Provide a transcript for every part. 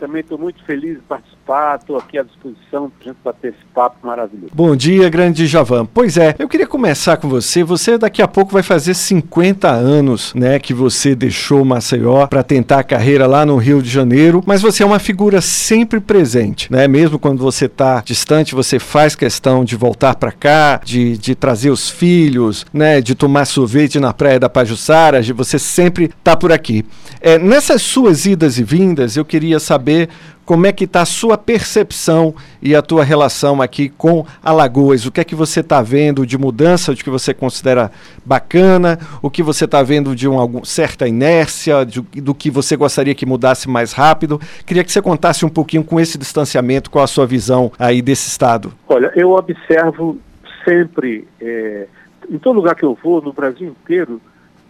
Também estou muito feliz de participar, estou aqui à disposição para a gente bater esse papo maravilhoso. Bom dia, grande Javan. Pois é, eu queria começar com você. Você daqui a pouco vai fazer 50 anos, né, que você deixou Maceió para tentar a carreira lá no Rio de Janeiro, mas você é uma figura sempre presente, né? Mesmo quando você está distante, você faz questão de voltar para cá, de, de trazer os filhos, né, de tomar sorvete na praia da Pajuçara, você sempre estar tá por aqui. É, nessas suas idas e vindas, eu queria saber saber como é que está a sua percepção e a tua relação aqui com Alagoas. O que é que você está vendo de mudança, de que você considera bacana, o que você está vendo de uma certa inércia, de, do que você gostaria que mudasse mais rápido. Queria que você contasse um pouquinho com esse distanciamento, qual a sua visão aí desse estado. Olha, eu observo sempre, é, em todo lugar que eu vou, no Brasil inteiro,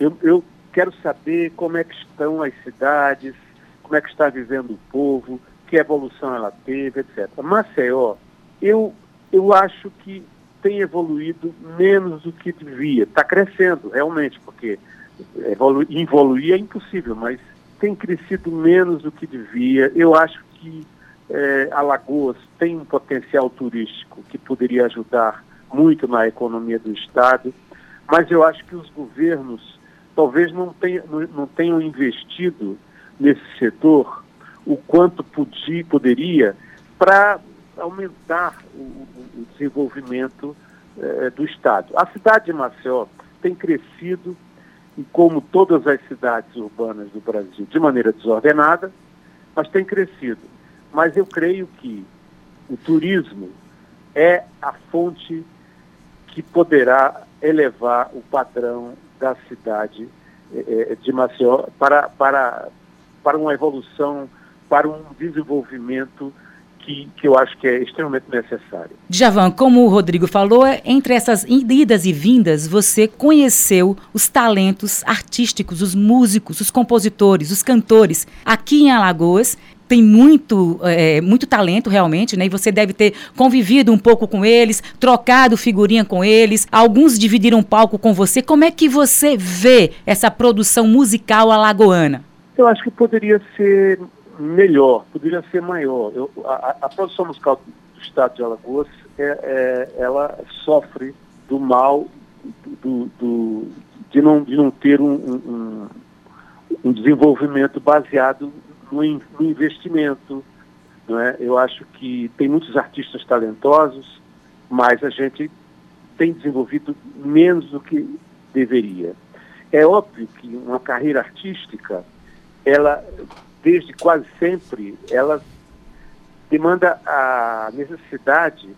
eu, eu quero saber como é que estão as cidades, como é que está vivendo o povo, que evolução ela teve, etc. Maceió, eu, eu acho que tem evoluído menos do que devia. Está crescendo, realmente, porque evolu evoluir é impossível, mas tem crescido menos do que devia. Eu acho que é, Alagoas tem um potencial turístico que poderia ajudar muito na economia do Estado, mas eu acho que os governos talvez não tenham, não tenham investido nesse setor o quanto podia, poderia para aumentar o, o desenvolvimento eh, do Estado. A cidade de Maceió tem crescido, e como todas as cidades urbanas do Brasil, de maneira desordenada, mas tem crescido. Mas eu creio que o turismo é a fonte que poderá elevar o padrão da cidade eh, de Maceió para, para, para uma evolução, para um desenvolvimento que, que, eu acho que é extremamente necessário. Javan, como o Rodrigo falou, entre essas idas e vindas, você conheceu os talentos artísticos, os músicos, os compositores, os cantores aqui em Alagoas. Tem muito, é, muito talento realmente, né? E você deve ter convivido um pouco com eles, trocado figurinha com eles. Alguns dividiram palco com você. Como é que você vê essa produção musical alagoana? Eu acho que poderia ser melhor, poderia ser maior. Eu, a, a, produção musical do estado de Alagoas, é, é, ela sofre do mal do, do, de, não, de não ter um, um, um desenvolvimento baseado no, no investimento. Não é? Eu acho que tem muitos artistas talentosos, mas a gente tem desenvolvido menos do que deveria. É óbvio que uma carreira artística ela, desde quase sempre, ela demanda a necessidade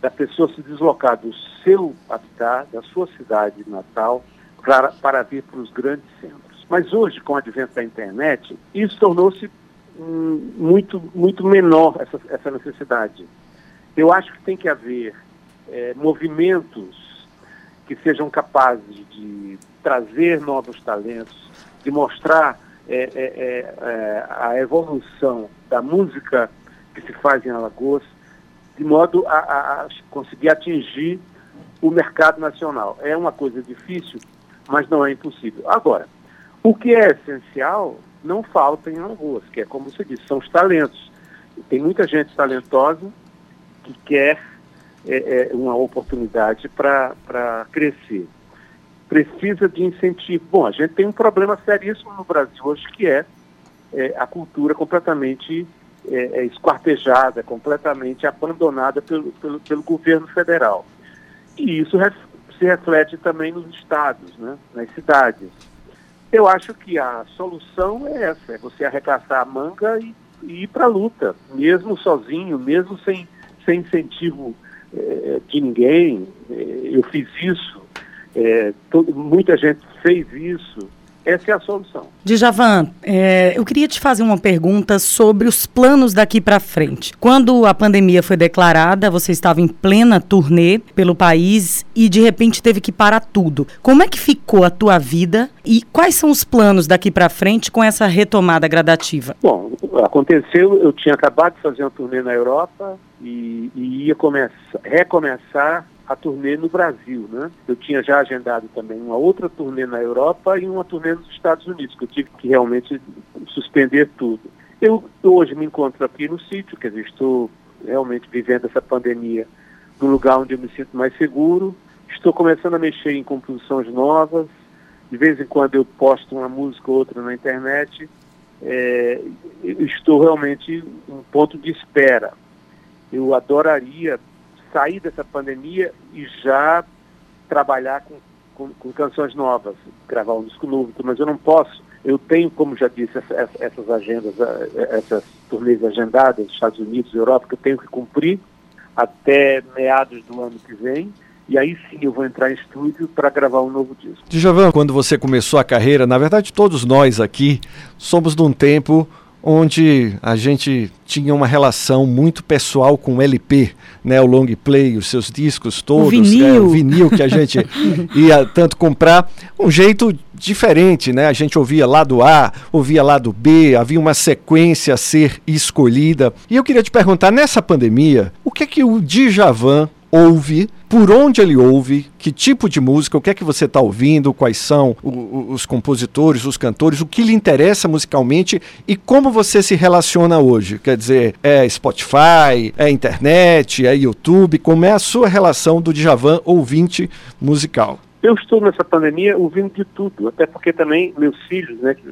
da pessoa se deslocar do seu habitat, da sua cidade natal, para, para vir para os grandes centros. Mas hoje, com o advento da internet, isso tornou-se hum, muito, muito menor, essa, essa necessidade. Eu acho que tem que haver é, movimentos que sejam capazes de trazer novos talentos, de mostrar é, é, é, é, a evolução da música que se faz em Alagoas, de modo a, a, a, conseguir atingir o mercado nacional. É uma coisa difícil, mas não é impossível. Agora, o que é essencial não falta em Alagoas, que é como você disse, são os talentos. Tem muita gente talentosa que quer é, é, uma oportunidade para crescer precisa de incentivo. Bom, a gente tem um problema seríssimo no Brasil hoje que é, é a cultura completamente é, é esquartejada, completamente abandonada pelo, pelo, pelo governo federal. E isso ref, se reflete também nos estados, né, nas cidades. Eu acho que a solução é essa, é você arregaçar a manga e, e ir para a luta, mesmo sozinho, mesmo sem, sem incentivo é, de ninguém. É, eu fiz isso é, todo, muita gente fez isso. Essa é a solução. Djavan, é, eu queria te fazer uma pergunta sobre os planos daqui para frente. Quando a pandemia foi declarada, você estava em plena turnê pelo país e de repente teve que parar tudo. Como é que ficou a tua vida e quais são os planos daqui para frente com essa retomada gradativa? Bom, aconteceu, eu tinha acabado de fazer uma turnê na Europa e, e ia começar, recomeçar a turnê no Brasil, né? Eu tinha já agendado também uma outra turnê na Europa e uma turnê nos Estados Unidos, que eu tive que realmente suspender tudo. Eu hoje me encontro aqui no sítio, quer dizer, estou realmente vivendo essa pandemia num lugar onde eu me sinto mais seguro. Estou começando a mexer em composições novas. De vez em quando eu posto uma música ou outra na internet. É, estou realmente em ponto de espera. Eu adoraria sair dessa pandemia e já trabalhar com, com, com canções novas, gravar um disco novo, mas eu não posso eu tenho, como já disse, essa, essas agendas, eh, essas turnês agendadas, Estados Unidos, Europa, que eu tenho que cumprir até meados do ano que vem. E aí sim eu vou entrar em estúdio para gravar um novo disco. Djavan, quando você começou a carreira, na verdade todos nós aqui somos de um tempo onde a gente tinha uma relação muito pessoal com o LP, né, o long play, os seus discos todos, o vinil, né, o vinil que a gente ia tanto comprar, um jeito diferente, né? A gente ouvia lado A, ouvia lado B, havia uma sequência a ser escolhida. E eu queria te perguntar, nessa pandemia, o que é que o Djavan ouve, por onde ele ouve, que tipo de música, o que é que você está ouvindo, quais são o, os compositores, os cantores, o que lhe interessa musicalmente e como você se relaciona hoje. Quer dizer, é Spotify, é internet, é YouTube, como é a sua relação do Djavan ouvinte musical? Eu estou nessa pandemia ouvindo de tudo, até porque também meus filhos, né, que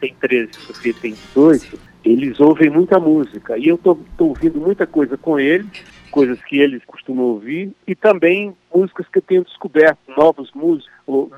tem 13, Sofia tem 18, eles ouvem muita música. E eu estou ouvindo muita coisa com eles, coisas que eles costumam ouvir, e também músicas que eu tenho descoberto, novos músicos,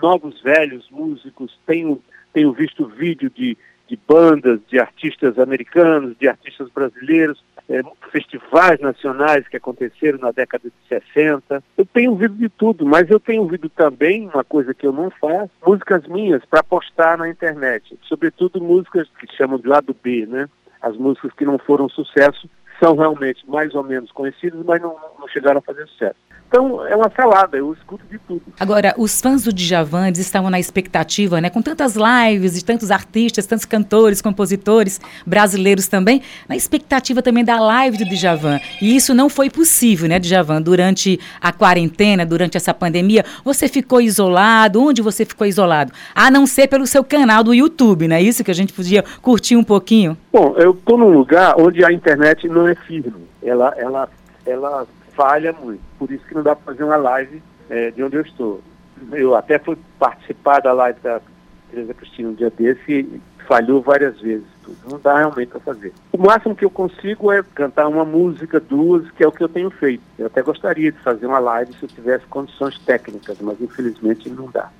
novos velhos músicos. Tenho, tenho visto vídeo de, de bandas, de artistas americanos, de artistas brasileiros é, festivais nacionais que aconteceram na década de 60. Eu tenho ouvido de tudo, mas eu tenho ouvido também uma coisa que eu não faço, músicas minhas para postar na internet, sobretudo músicas que chamam de lado B, né? As músicas que não foram sucesso são realmente mais ou menos conhecidas, mas não, não chegaram a fazer sucesso. Então, é uma salada, eu escuto de tudo. Agora, os fãs do Djavan eles estavam na expectativa, né? Com tantas lives de tantos artistas, tantos cantores, compositores brasileiros também, na expectativa também da live do Djavan. E isso não foi possível, né, Djavan? Durante a quarentena, durante essa pandemia, você ficou isolado? Onde você ficou isolado? A não ser pelo seu canal do YouTube, não é isso que a gente podia curtir um pouquinho? Bom, eu estou num lugar onde a internet não é firme. Ela, ela, ela falha muito. Por isso que não dá para fazer uma live é, de onde eu estou. Eu até fui participar da live da Teresa Cristina um dia desse e falhou várias vezes. Não dá realmente para fazer. O máximo que eu consigo é cantar uma música, duas, que é o que eu tenho feito. Eu até gostaria de fazer uma live se eu tivesse condições técnicas, mas infelizmente não dá.